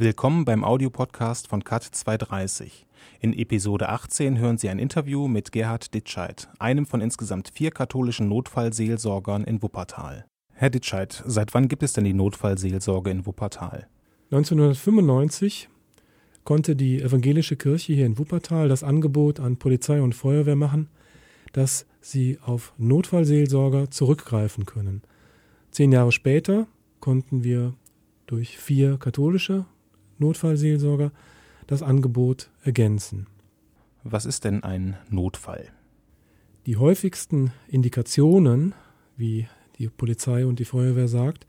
Willkommen beim Audiopodcast von CAT 230. In Episode 18 hören Sie ein Interview mit Gerhard Ditscheid, einem von insgesamt vier katholischen Notfallseelsorgern in Wuppertal. Herr Ditscheid, seit wann gibt es denn die Notfallseelsorge in Wuppertal? 1995 konnte die evangelische Kirche hier in Wuppertal das Angebot an Polizei und Feuerwehr machen, dass sie auf Notfallseelsorger zurückgreifen können. Zehn Jahre später konnten wir durch vier katholische Notfallseelsorger das Angebot ergänzen. Was ist denn ein Notfall? Die häufigsten Indikationen, wie die Polizei und die Feuerwehr sagt,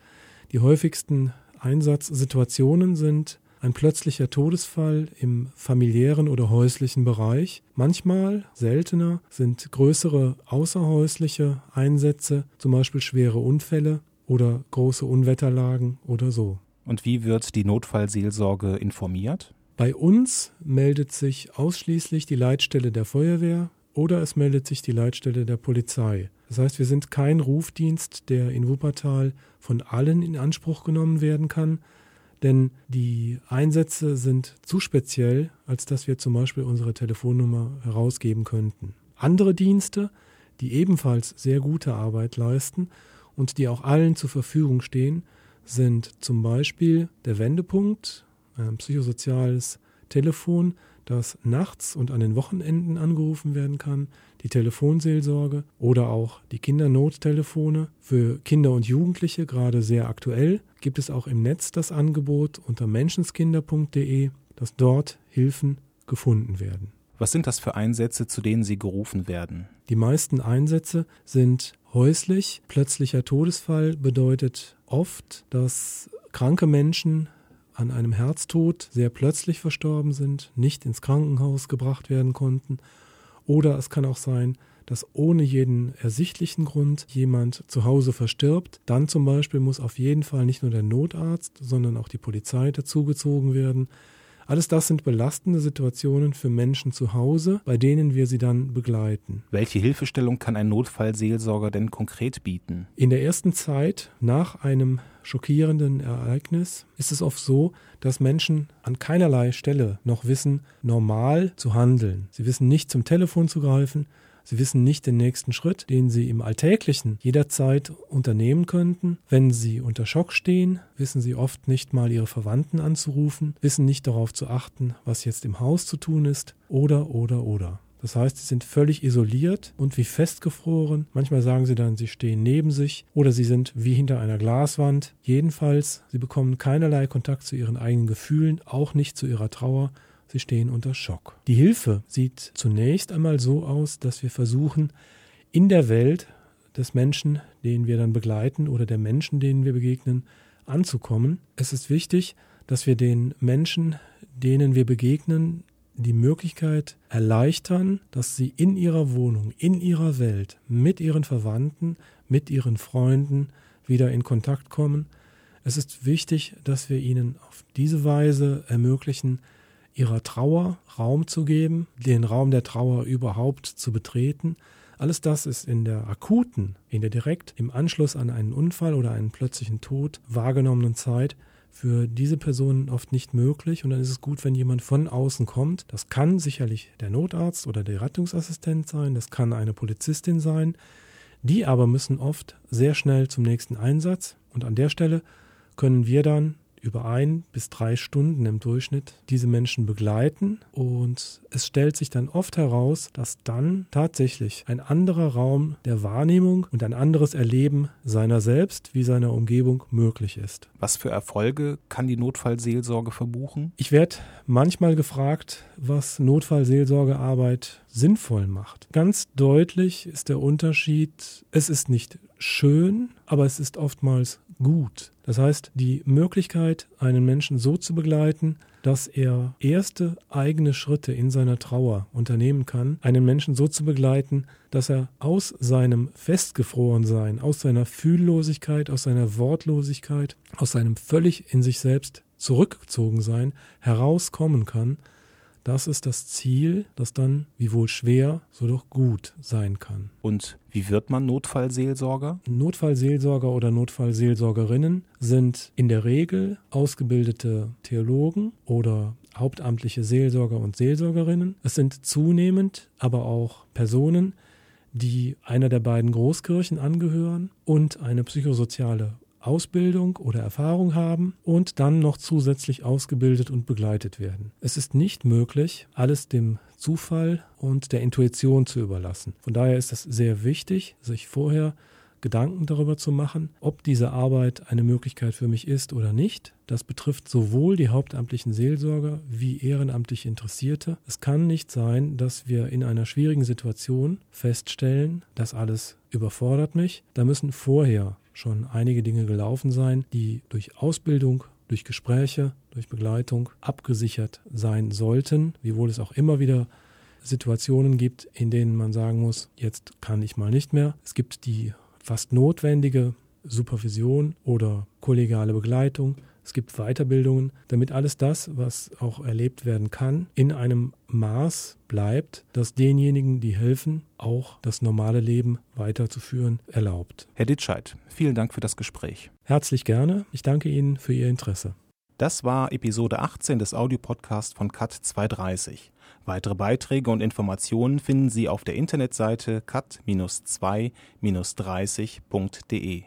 die häufigsten Einsatzsituationen sind ein plötzlicher Todesfall im familiären oder häuslichen Bereich. Manchmal, seltener, sind größere außerhäusliche Einsätze, zum Beispiel schwere Unfälle oder große Unwetterlagen oder so. Und wie wird die Notfallseelsorge informiert? Bei uns meldet sich ausschließlich die Leitstelle der Feuerwehr oder es meldet sich die Leitstelle der Polizei. Das heißt, wir sind kein Rufdienst, der in Wuppertal von allen in Anspruch genommen werden kann, denn die Einsätze sind zu speziell, als dass wir zum Beispiel unsere Telefonnummer herausgeben könnten. Andere Dienste, die ebenfalls sehr gute Arbeit leisten und die auch allen zur Verfügung stehen, sind zum Beispiel der Wendepunkt, ein psychosoziales Telefon, das nachts und an den Wochenenden angerufen werden kann, die Telefonseelsorge oder auch die Kindernottelefone. Für Kinder und Jugendliche, gerade sehr aktuell, gibt es auch im Netz das Angebot unter menschenskinder.de, dass dort Hilfen gefunden werden. Was sind das für Einsätze, zu denen Sie gerufen werden? Die meisten Einsätze sind häuslich. Plötzlicher Todesfall bedeutet oft, dass kranke Menschen an einem Herztod sehr plötzlich verstorben sind, nicht ins Krankenhaus gebracht werden konnten. Oder es kann auch sein, dass ohne jeden ersichtlichen Grund jemand zu Hause verstirbt. Dann zum Beispiel muss auf jeden Fall nicht nur der Notarzt, sondern auch die Polizei dazugezogen werden. Alles das sind belastende Situationen für Menschen zu Hause, bei denen wir sie dann begleiten. Welche Hilfestellung kann ein Notfallseelsorger denn konkret bieten? In der ersten Zeit nach einem schockierenden Ereignis ist es oft so, dass Menschen an keinerlei Stelle noch wissen, normal zu handeln. Sie wissen nicht zum Telefon zu greifen, Sie wissen nicht den nächsten Schritt, den Sie im Alltäglichen jederzeit unternehmen könnten. Wenn Sie unter Schock stehen, wissen Sie oft nicht mal Ihre Verwandten anzurufen, wissen nicht darauf zu achten, was jetzt im Haus zu tun ist, oder, oder, oder. Das heißt, sie sind völlig isoliert und wie festgefroren. Manchmal sagen sie dann, sie stehen neben sich oder sie sind wie hinter einer Glaswand. Jedenfalls, sie bekommen keinerlei Kontakt zu ihren eigenen Gefühlen, auch nicht zu ihrer Trauer Sie stehen unter Schock. Die Hilfe sieht zunächst einmal so aus, dass wir versuchen, in der Welt des Menschen, den wir dann begleiten oder der Menschen, denen wir begegnen, anzukommen. Es ist wichtig, dass wir den Menschen, denen wir begegnen, die Möglichkeit erleichtern, dass sie in ihrer Wohnung, in ihrer Welt, mit ihren Verwandten, mit ihren Freunden wieder in Kontakt kommen. Es ist wichtig, dass wir ihnen auf diese Weise ermöglichen, ihrer Trauer Raum zu geben, den Raum der Trauer überhaupt zu betreten. Alles das ist in der akuten, in der direkt im Anschluss an einen Unfall oder einen plötzlichen Tod wahrgenommenen Zeit für diese Personen oft nicht möglich und dann ist es gut, wenn jemand von außen kommt. Das kann sicherlich der Notarzt oder der Rettungsassistent sein, das kann eine Polizistin sein. Die aber müssen oft sehr schnell zum nächsten Einsatz und an der Stelle können wir dann über ein bis drei Stunden im Durchschnitt diese Menschen begleiten. Und es stellt sich dann oft heraus, dass dann tatsächlich ein anderer Raum der Wahrnehmung und ein anderes Erleben seiner selbst wie seiner Umgebung möglich ist. Was für Erfolge kann die Notfallseelsorge verbuchen? Ich werde manchmal gefragt, was Notfallseelsorgearbeit sinnvoll macht. Ganz deutlich ist der Unterschied, es ist nicht schön, aber es ist oftmals gut. Das heißt, die Möglichkeit, einen Menschen so zu begleiten, dass er erste eigene Schritte in seiner Trauer unternehmen kann, einen Menschen so zu begleiten, dass er aus seinem Festgefrorensein, aus seiner Fühllosigkeit, aus seiner Wortlosigkeit, aus seinem völlig in sich selbst zurückgezogen sein herauskommen kann, Das ist das Ziel, das dann, wiewohl schwer, so doch gut sein kann. Und wie wird man Notfallseelsorger? Notfallseelsorger oder Notfallseelsorgerinnen sind in der Regel ausgebildete Theologen oder hauptamtliche Seelsorger und Seelsorgerinnen. Es sind zunehmend aber auch Personen, die einer der beiden Großkirchen angehören und eine psychosoziale Ausbildung oder Erfahrung haben und dann noch zusätzlich ausgebildet und begleitet werden. Es ist nicht möglich, alles dem Zufall und der Intuition zu überlassen. Von daher ist es sehr wichtig, sich vorher Gedanken darüber zu machen, ob diese Arbeit eine Möglichkeit für mich ist oder nicht. Das betrifft sowohl die hauptamtlichen Seelsorger wie ehrenamtlich Interessierte. Es kann nicht sein, dass wir in einer schwierigen Situation feststellen, das alles überfordert mich. Da müssen vorher schon einige Dinge gelaufen sein, die durch Ausbildung, durch Gespräche, durch Begleitung abgesichert sein sollten, wiewohl es auch immer wieder Situationen gibt, in denen man sagen muss, jetzt kann ich mal nicht mehr. Es gibt die fast notwendige Supervision oder kollegiale Begleitung. Es gibt Weiterbildungen, damit alles das, was auch erlebt werden kann, in einem Maß bleibt, das denjenigen, die helfen, auch das normale Leben weiterzuführen, erlaubt. Herr Ditscheid, vielen Dank für das Gespräch. Herzlich gerne. Ich danke Ihnen für Ihr Interesse. Das war Episode 18 des Audiopodcasts von CAT 230. Weitere Beiträge und Informationen finden Sie auf der Internetseite cat-2-30.de.